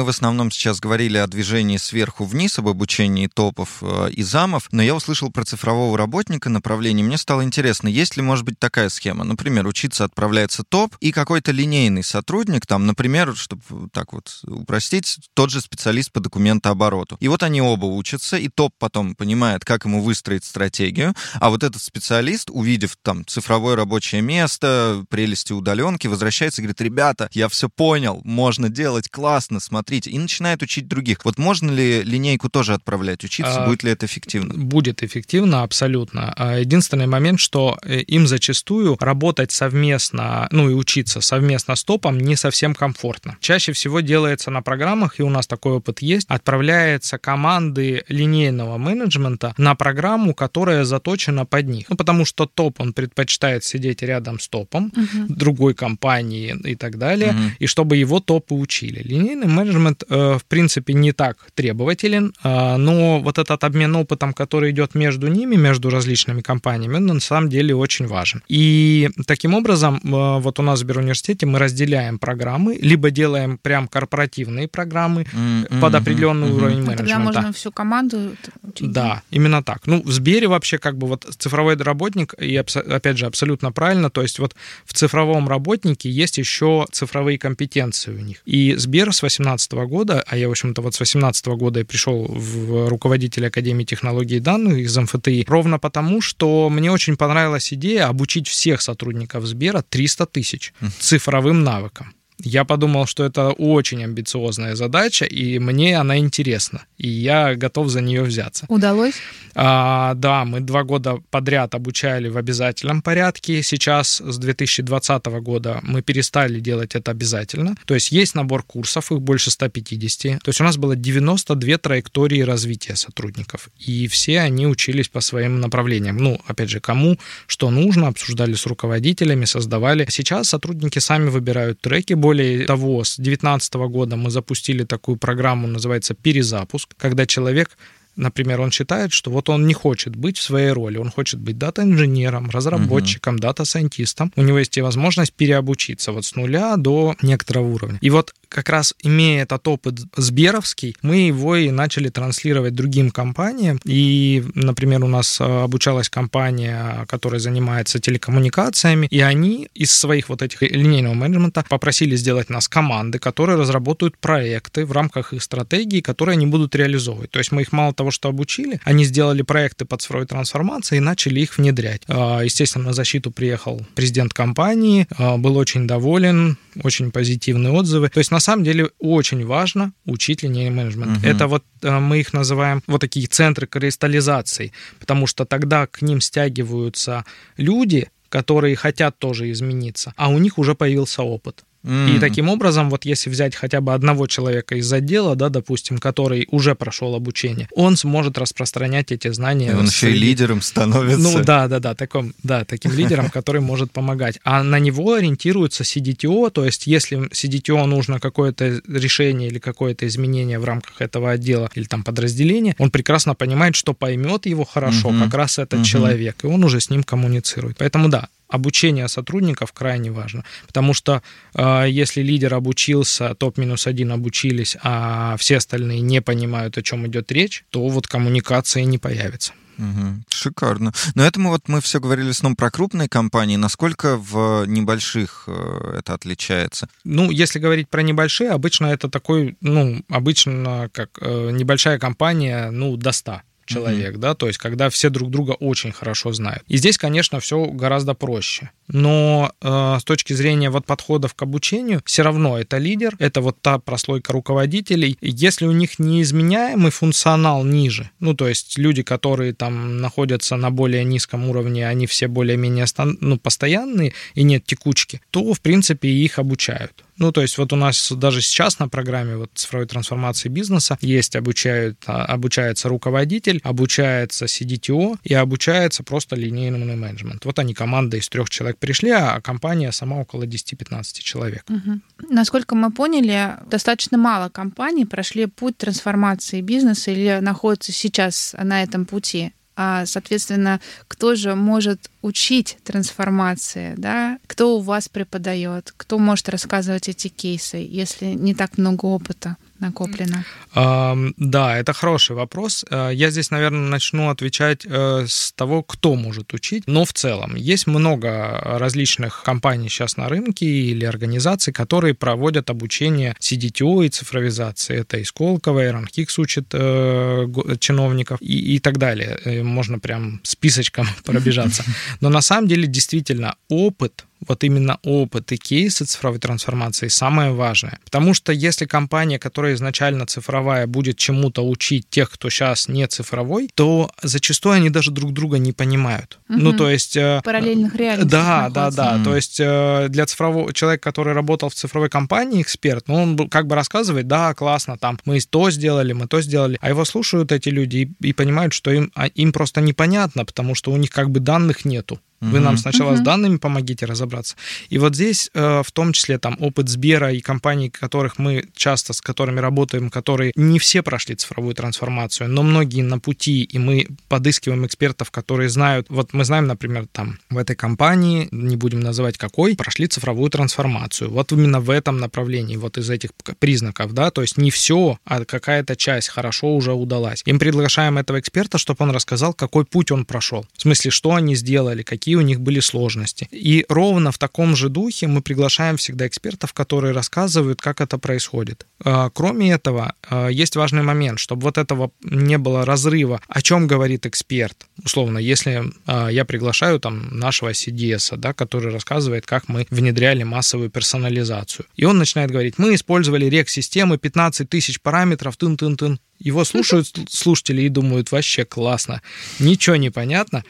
Мы в основном сейчас говорили о движении сверху вниз, об обучении топов э, и замов, но я услышал про цифрового работника направление. Мне стало интересно, есть ли, может быть, такая схема? Например, учиться отправляется топ, и какой-то линейный сотрудник, там, например, чтобы так вот упростить, тот же специалист по документообороту. И вот они оба учатся, и топ потом понимает, как ему выстроить стратегию, а вот этот специалист, увидев там цифровое рабочее место, прелести удаленки, возвращается и говорит, ребята, я все понял, можно делать классно, смотрите, смотрите, и начинает учить других. Вот можно ли линейку тоже отправлять, учиться, а, будет ли это эффективно?
Будет эффективно, абсолютно. А единственный момент, что э, им зачастую работать совместно, ну и учиться совместно с топом не совсем комфортно. Чаще всего делается на программах, и у нас такой опыт есть, отправляется команды линейного менеджмента на программу, которая заточена под них. Ну, потому что топ, он предпочитает сидеть рядом с топом угу. другой компании и так далее, угу. и чтобы его топы учили. Линейный менеджмент менеджмент, э, в принципе, не так требователен, а, но вот этот обмен опытом, который идет между ними, между различными компаниями, он на самом деле очень важен. И таким образом, э, вот у нас в Сберуниверситете мы разделяем программы, либо делаем прям корпоративные программы mm-hmm. под определенный mm-hmm. уровень менеджмента.
Тогда можно всю команду
учить. Да, именно так. Ну, в Сбере вообще как бы вот цифровой работник, и опять же, абсолютно правильно, то есть вот в цифровом работнике есть еще цифровые компетенции у них. И Сбер с 18 2018 года, а я, в общем-то, вот с 2018 года я пришел в руководитель Академии технологий и данных из МФТИ, ровно потому, что мне очень понравилась идея обучить всех сотрудников Сбера 300 тысяч цифровым навыкам. Я подумал, что это очень амбициозная задача, и мне она интересна, и я готов за нее взяться.
Удалось?
А, да, мы два года подряд обучали в обязательном порядке. Сейчас с 2020 года мы перестали делать это обязательно. То есть есть набор курсов, их больше 150. То есть у нас было 92 траектории развития сотрудников, и все они учились по своим направлениям. Ну, опять же, кому что нужно, обсуждали с руководителями, создавали. Сейчас сотрудники сами выбирают треки, более того, с 2019 года мы запустили такую программу, называется «Перезапуск», когда человек Например, он считает, что вот он не хочет быть в своей роли, он хочет быть дата-инженером, разработчиком, дата-сайентистом. У него есть и возможность переобучиться вот с нуля до некоторого уровня. И вот как раз имея этот опыт Сберовский, мы его и начали транслировать другим компаниям. И, например, у нас э, обучалась компания, которая занимается телекоммуникациями, и они из своих вот этих линейного менеджмента попросили сделать нас команды, которые разработают проекты в рамках их стратегии, которые они будут реализовывать. То есть мы их мало того, что обучили, они сделали проекты по цифровой трансформации и начали их внедрять. А, естественно, на защиту приехал президент компании, а, был очень доволен, очень позитивные отзывы. То есть, на самом деле, очень важно учить линейный менеджмент. Угу. Это вот а, мы их называем вот такие центры кристаллизации, потому что тогда к ним стягиваются люди, которые хотят тоже измениться, а у них уже появился опыт. Mm. И таким образом, вот если взять хотя бы одного человека из отдела, да, допустим, который уже прошел обучение, он сможет распространять эти знания. И
он еще и лидером становится.
Ну да, да, да, таком, да, таким лидером, который может помогать. А на него ориентируется CDTO, то есть если CDTO нужно какое-то решение или какое-то изменение в рамках этого отдела или там подразделения, он прекрасно понимает, что поймет его хорошо угу. как раз этот угу. человек, и он уже с ним коммуницирует. Поэтому да, обучение сотрудников крайне важно, потому что э, если лидер обучился, топ-1 обучились, а все остальные не понимают, о чем идет речь, то вот коммуникации не появится.
Угу. Шикарно. Но это мы вот мы все говорили снова про крупные компании. Насколько в небольших э, это отличается?
Ну, если говорить про небольшие, обычно это такой, ну, обычно как э, небольшая компания, ну, до 100 человек, mm-hmm. да, то есть когда все друг друга очень хорошо знают. И здесь, конечно, все гораздо проще. Но э, с точки зрения вот подходов к обучению, все равно это лидер, это вот та прослойка руководителей. Если у них неизменяемый функционал ниже, ну, то есть люди, которые там находятся на более низком уровне, они все более-менее ну, постоянные и нет текучки, то, в принципе, их обучают. Ну, то есть вот у нас даже сейчас на программе вот цифровой трансформации бизнеса есть обучают, а, обучается руководитель, обучается CDTO и обучается просто линейный менеджмент. Вот они, команда из трех человек пришли, а компания сама около 10-15 человек.
Угу. Насколько мы поняли, достаточно мало компаний прошли путь трансформации бизнеса или находятся сейчас на этом пути. А, соответственно, кто же может учить трансформации, да? Кто у вас преподает, кто может рассказывать эти кейсы, если не так много опыта? Накоплено?
Да, это хороший вопрос. Э, я здесь, наверное, начну отвечать э, с того, кто может учить. Но в целом есть много различных компаний сейчас на рынке или организаций, которые проводят обучение CDTO и цифровизации. Это и Сколково, и Ранхикс учит э, чиновников и, и так далее. Можно прям списочком пробежаться. Но на самом деле действительно опыт вот именно опыт и кейсы цифровой трансформации самое важное. Потому что если компания, которая изначально цифровая, будет чему-то учить тех, кто сейчас не цифровой, то зачастую они даже друг друга не понимают. Угу. Ну, то есть...
Э, Параллельных реальностей.
Да, находится. да, да. Mm. То есть э, для цифрового человека, который работал в цифровой компании, эксперт, ну, он как бы рассказывает, да, классно, там, мы то сделали, мы то сделали. А его слушают эти люди и, и понимают, что им, а, им просто непонятно, потому что у них как бы данных нету. Вы нам сначала с данными помогите разобраться. И вот здесь, э, в том числе, там опыт Сбера и компаний, которых мы часто с которыми работаем, которые не все прошли цифровую трансформацию, но многие на пути, и мы подыскиваем экспертов, которые знают. Вот мы знаем, например, там в этой компании, не будем называть какой, прошли цифровую трансформацию. Вот именно в этом направлении, вот из этих признаков, да, то есть не все, а какая-то часть хорошо уже удалась. Им приглашаем этого эксперта, чтобы он рассказал, какой путь он прошел. В смысле, что они сделали, какие какие у них были сложности. И ровно в таком же духе мы приглашаем всегда экспертов, которые рассказывают, как это происходит. А, кроме этого, а, есть важный момент, чтобы вот этого не было разрыва. О чем говорит эксперт? Условно, если а, я приглашаю там нашего CDS, да, который рассказывает, как мы внедряли массовую персонализацию. И он начинает говорить, мы использовали рек-системы, 15 тысяч параметров, тын-тын-тын. Его слушают слушатели и думают, вообще классно. Ничего не понятно.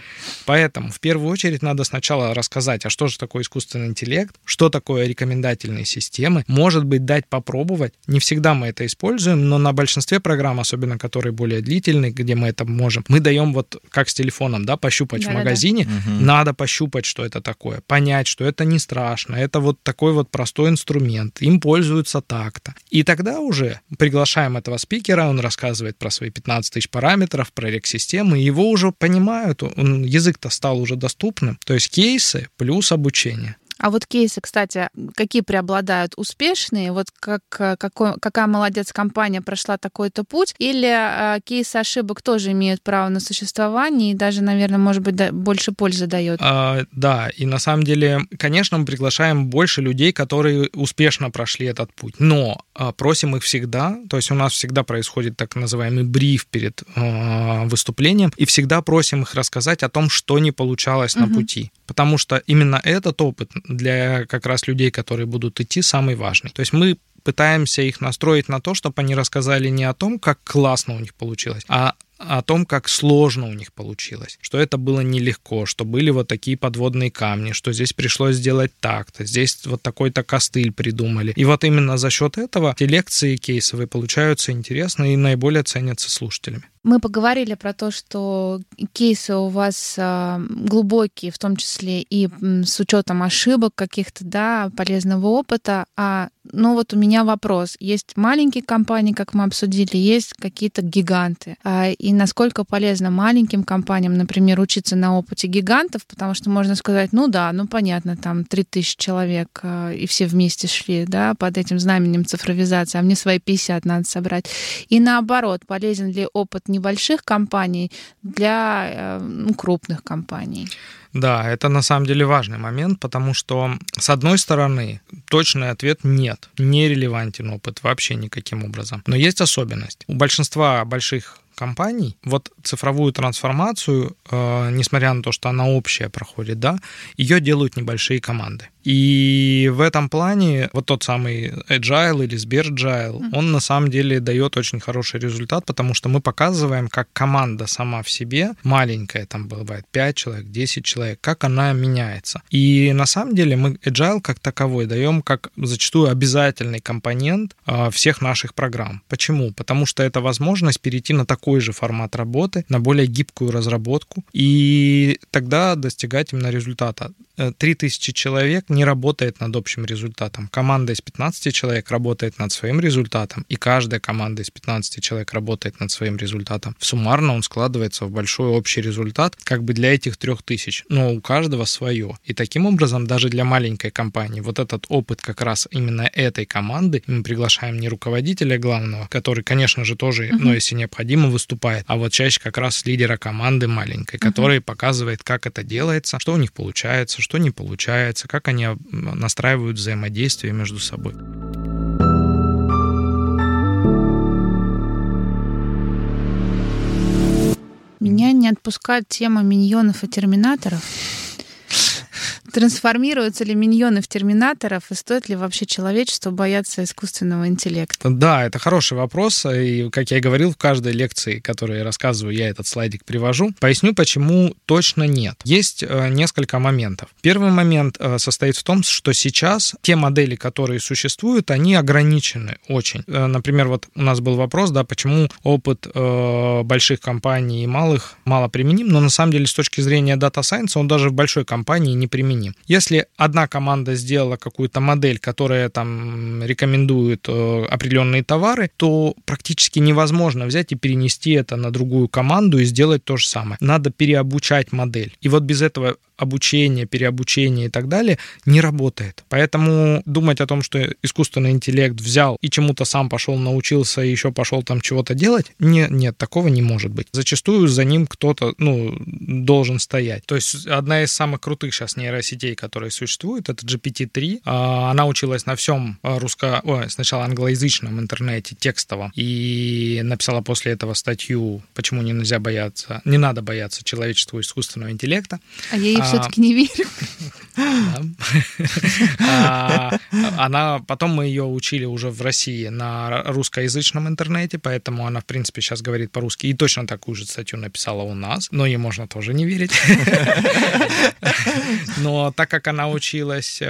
Поэтому в первую очередь надо сначала рассказать, а что же такое искусственный интеллект, что такое рекомендательные системы, может быть, дать попробовать. Не всегда мы это используем, но на большинстве программ, особенно которые более длительные, где мы это можем, мы даем вот как с телефоном, да, пощупать да, в магазине. Да. Надо пощупать, что это такое, понять, что это не страшно, это вот такой вот простой инструмент, им пользуются так-то. И тогда уже приглашаем этого спикера, он рассказывает рассказывает про свои 15 тысяч параметров, про рек-системы, его уже понимают, он, язык-то стал уже доступным. То есть кейсы плюс обучение.
А вот кейсы, кстати, какие преобладают? Успешные? Вот как, какой, какая молодец компания прошла такой-то путь? Или э, кейсы ошибок тоже имеют право на существование и даже, наверное, может быть, да, больше пользы дает?
А, да, и на самом деле, конечно, мы приглашаем больше людей, которые успешно прошли этот путь. Но а, просим их всегда, то есть у нас всегда происходит так называемый бриф перед а, выступлением, и всегда просим их рассказать о том, что не получалось угу. на пути потому что именно этот опыт для как раз людей, которые будут идти, самый важный. То есть мы пытаемся их настроить на то, чтобы они рассказали не о том, как классно у них получилось, а о том, как сложно у них получилось, что это было нелегко, что были вот такие подводные камни, что здесь пришлось сделать так-то, здесь вот такой-то костыль придумали. И вот именно за счет этого те лекции кейсовые получаются интересны и наиболее ценятся слушателями.
Мы поговорили про то, что кейсы у вас а, глубокие, в том числе и с учетом ошибок каких-то, да, полезного опыта. А, ну вот у меня вопрос. Есть маленькие компании, как мы обсудили, есть какие-то гиганты. А, и и насколько полезно маленьким компаниям, например, учиться на опыте гигантов, потому что можно сказать, ну да, ну понятно, там 3000 человек, э, и все вместе шли, да, под этим знаменем цифровизации, а мне свои 50 надо собрать. И наоборот, полезен ли опыт небольших компаний для э, ну, крупных компаний?
Да, это на самом деле важный момент, потому что, с одной стороны, точный ответ нет, не релевантен опыт вообще никаким образом. Но есть особенность. У большинства больших компаний вот цифровую трансформацию, э, несмотря на то, что она общая проходит, да, ее делают небольшие команды. И в этом плане вот тот самый Agile или Sbergile, mm-hmm. он на самом деле дает очень хороший результат, потому что мы показываем, как команда сама в себе, маленькая, там бывает 5 человек, 10 человек, как она меняется. И на самом деле мы Agile как таковой даем как зачастую обязательный компонент а, всех наших программ. Почему? Потому что это возможность перейти на такой же формат работы, на более гибкую разработку, и тогда достигать именно результата. 3000 э, человек не работает над общим результатом. Команда из 15 человек работает над своим результатом, и каждая команда из 15 человек работает над своим результатом. Суммарно он складывается в большой общий результат, как бы для этих 3000, но у каждого свое. И таким образом даже для маленькой компании вот этот опыт как раз именно этой команды, мы приглашаем не руководителя главного, который, конечно же, тоже, uh-huh. но если необходимо, выступает, а вот чаще как раз лидера команды маленькой, который uh-huh. показывает, как это делается, что у них получается, что не получается, как они настраивают взаимодействие между собой.
Меня не отпускает тема миньонов и терминаторов. Трансформируются ли миньоны в терминаторов, и стоит ли вообще человечеству бояться искусственного интеллекта?
Да, это хороший вопрос, и, как я и говорил, в каждой лекции, которую я рассказываю, я этот слайдик привожу. Поясню, почему точно нет. Есть э, несколько моментов. Первый момент э, состоит в том, что сейчас те модели, которые существуют, они ограничены очень. Э, например, вот у нас был вопрос, да, почему опыт больших компаний и малых мало применим, но на самом деле с точки зрения Science он даже в большой компании не применим применим. Если одна команда сделала какую-то модель, которая там рекомендует э, определенные товары, то практически невозможно взять и перенести это на другую команду и сделать то же самое. Надо переобучать модель. И вот без этого обучение, переобучение и так далее не работает. Поэтому думать о том, что искусственный интеллект взял и чему-то сам пошел, научился и еще пошел там чего-то делать, не, нет, такого не может быть. Зачастую за ним кто-то, ну, должен стоять. То есть одна из самых крутых сейчас нейросетей, которые существуют, это GPT-3. А, она училась на всем русско... Ой, сначала англоязычном интернете, текстовом, и написала после этого статью, почему не нельзя бояться, не надо бояться человеческого искусственного интеллекта.
А ей а, все-таки не верю.
А, она, потом мы ее учили уже в России на русскоязычном интернете, поэтому она, в принципе, сейчас говорит по-русски. И точно такую же статью написала у нас, но ей можно тоже не верить. Но так как она училась э,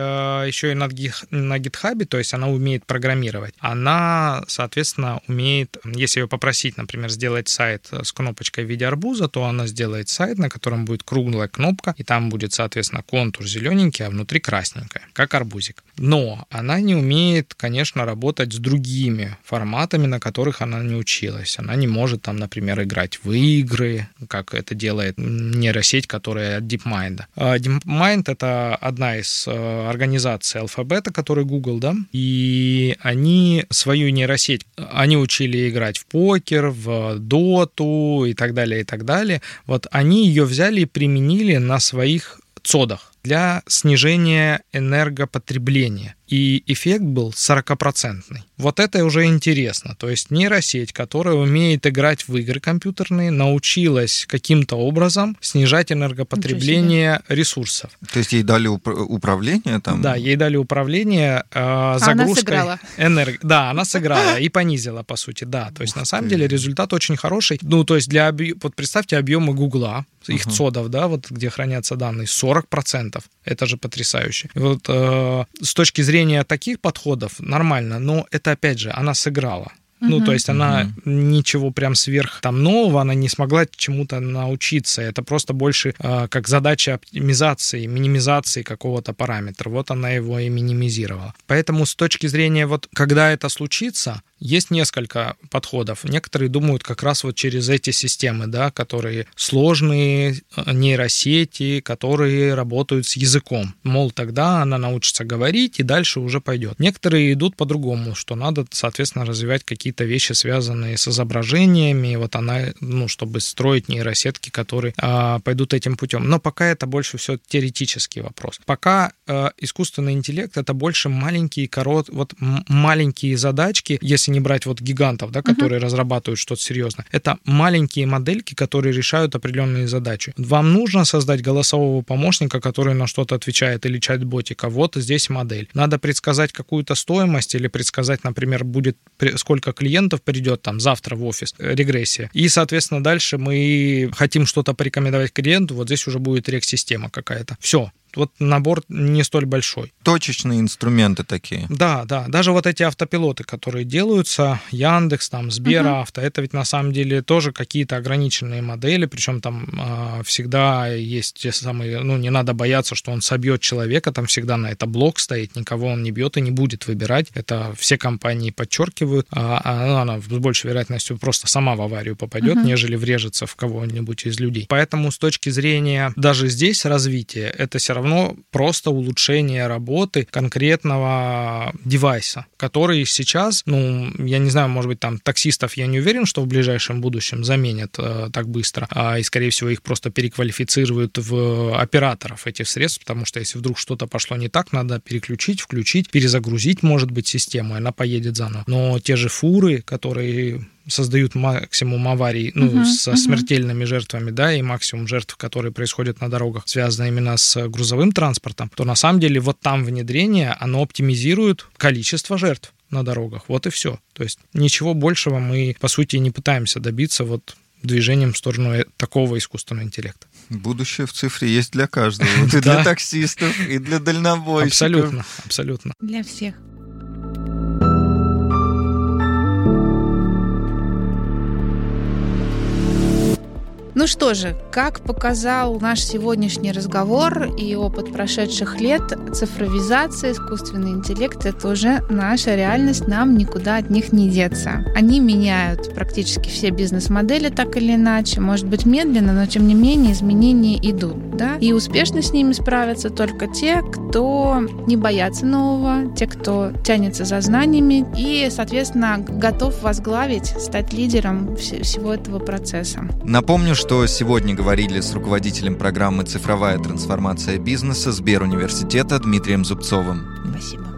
еще и на GitHub, то есть она умеет программировать, она, соответственно, умеет, если ее попросить, например, сделать сайт с кнопочкой в виде арбуза, то она сделает сайт, на котором будет круглая кнопка, и там будет, соответственно, контур зелененький, а внутри красненькая, как арбузик. Но она не умеет, конечно, работать с другими форматами, на которых она не училась. Она не может там, например, играть в игры, как это делает нейросеть, которая от DeepMind. А DeepMind — это одна из э, организаций алфабета, который Google, да, и они свою нейросеть, они учили играть в покер, в доту и так далее, и так далее. Вот они ее взяли и применили на своих цодах для снижения энергопотребления и эффект был 40-процентный. Вот это уже интересно. То есть нейросеть, которая умеет играть в игры компьютерные, научилась каким-то образом снижать энергопотребление ресурсов.
То есть ей дали уп- управление там?
Да, ей дали управление э, загрузкой она энергии. Да, она сыграла и понизила, по сути, да. То есть Ух на самом ты. деле результат очень хороший. Ну, то есть для объ... вот представьте объемы Гугла, их цодов, да, вот где хранятся данные, 40%. Это же потрясающе. вот э, с точки зрения таких подходов нормально, но это опять же, она сыграла. Ну, то есть она ничего прям сверх там нового, она не смогла чему-то научиться. Это просто больше э, как задача оптимизации, минимизации какого-то параметра. Вот она его и минимизировала. Поэтому с точки зрения вот, когда это случится, есть несколько подходов. Некоторые думают как раз вот через эти системы, да, которые сложные э, нейросети, которые работают с языком. Мол, тогда она научится говорить и дальше уже пойдет. Некоторые идут по-другому, что надо, соответственно, развивать какие-то вещи, связанные с изображениями. Вот она, ну, чтобы строить нейросетки, которые а, пойдут этим путем. Но пока это больше все теоретический вопрос. Пока а, искусственный интеллект это больше маленькие корот, вот маленькие задачки, если не брать вот гигантов, да, которые uh-huh. разрабатывают что-то серьезное, это маленькие модельки, которые решают определенные задачи. Вам нужно создать голосового помощника, который на что-то отвечает, или чат-ботика. Вот здесь модель. Надо предсказать какую-то стоимость или предсказать, например, будет сколько клиентов придет там завтра в офис, э, регрессия. И, соответственно, дальше мы хотим что-то порекомендовать клиенту, вот здесь уже будет рек-система какая-то. Все, вот набор не столь большой.
Точечные инструменты такие.
Да, да. Даже вот эти автопилоты, которые делаются, Яндекс, там, Сберавто, uh-huh. это ведь на самом деле тоже какие-то ограниченные модели, причем там э, всегда есть те самые, ну, не надо бояться, что он собьет человека, там всегда на это блок стоит, никого он не бьет и не будет выбирать. Это все компании подчеркивают. А, а она с большей вероятностью просто сама в аварию попадет, uh-huh. нежели врежется в кого-нибудь из людей. Поэтому с точки зрения даже здесь развития, это все равно равно просто улучшение работы конкретного девайса, который сейчас, ну, я не знаю, может быть, там таксистов я не уверен, что в ближайшем будущем заменят э, так быстро, а, и, скорее всего, их просто переквалифицируют в операторов этих средств, потому что если вдруг что-то пошло не так, надо переключить, включить, перезагрузить, может быть, систему, и она поедет заново. Но те же фуры, которые создают максимум аварий ну, uh-huh, со uh-huh. смертельными жертвами, да, и максимум жертв, которые происходят на дорогах, связано именно с грузовым транспортом, то на самом деле вот там внедрение, оно оптимизирует количество жертв на дорогах. Вот и все. То есть ничего большего мы, по сути, не пытаемся добиться вот движением в сторону э, такого искусственного интеллекта.
Будущее в цифре есть для каждого. Вот и для таксистов, и для дальнобойщиков.
Абсолютно, абсолютно.
Для всех. Ну что же, как показал наш сегодняшний разговор и опыт прошедших лет, цифровизация, искусственный интеллект — это уже наша реальность, нам никуда от них не деться. Они меняют практически все бизнес-модели так или иначе, может быть медленно, но тем не менее изменения идут. Да? И успешно с ними справятся только те, кто не боятся нового, те, кто тянется за знаниями и, соответственно, готов возглавить, стать лидером всего этого процесса.
Напомню, что сегодня говорили с руководителем программы «Цифровая трансформация бизнеса» Сберуниверситета Дмитрием Зубцовым.
Спасибо.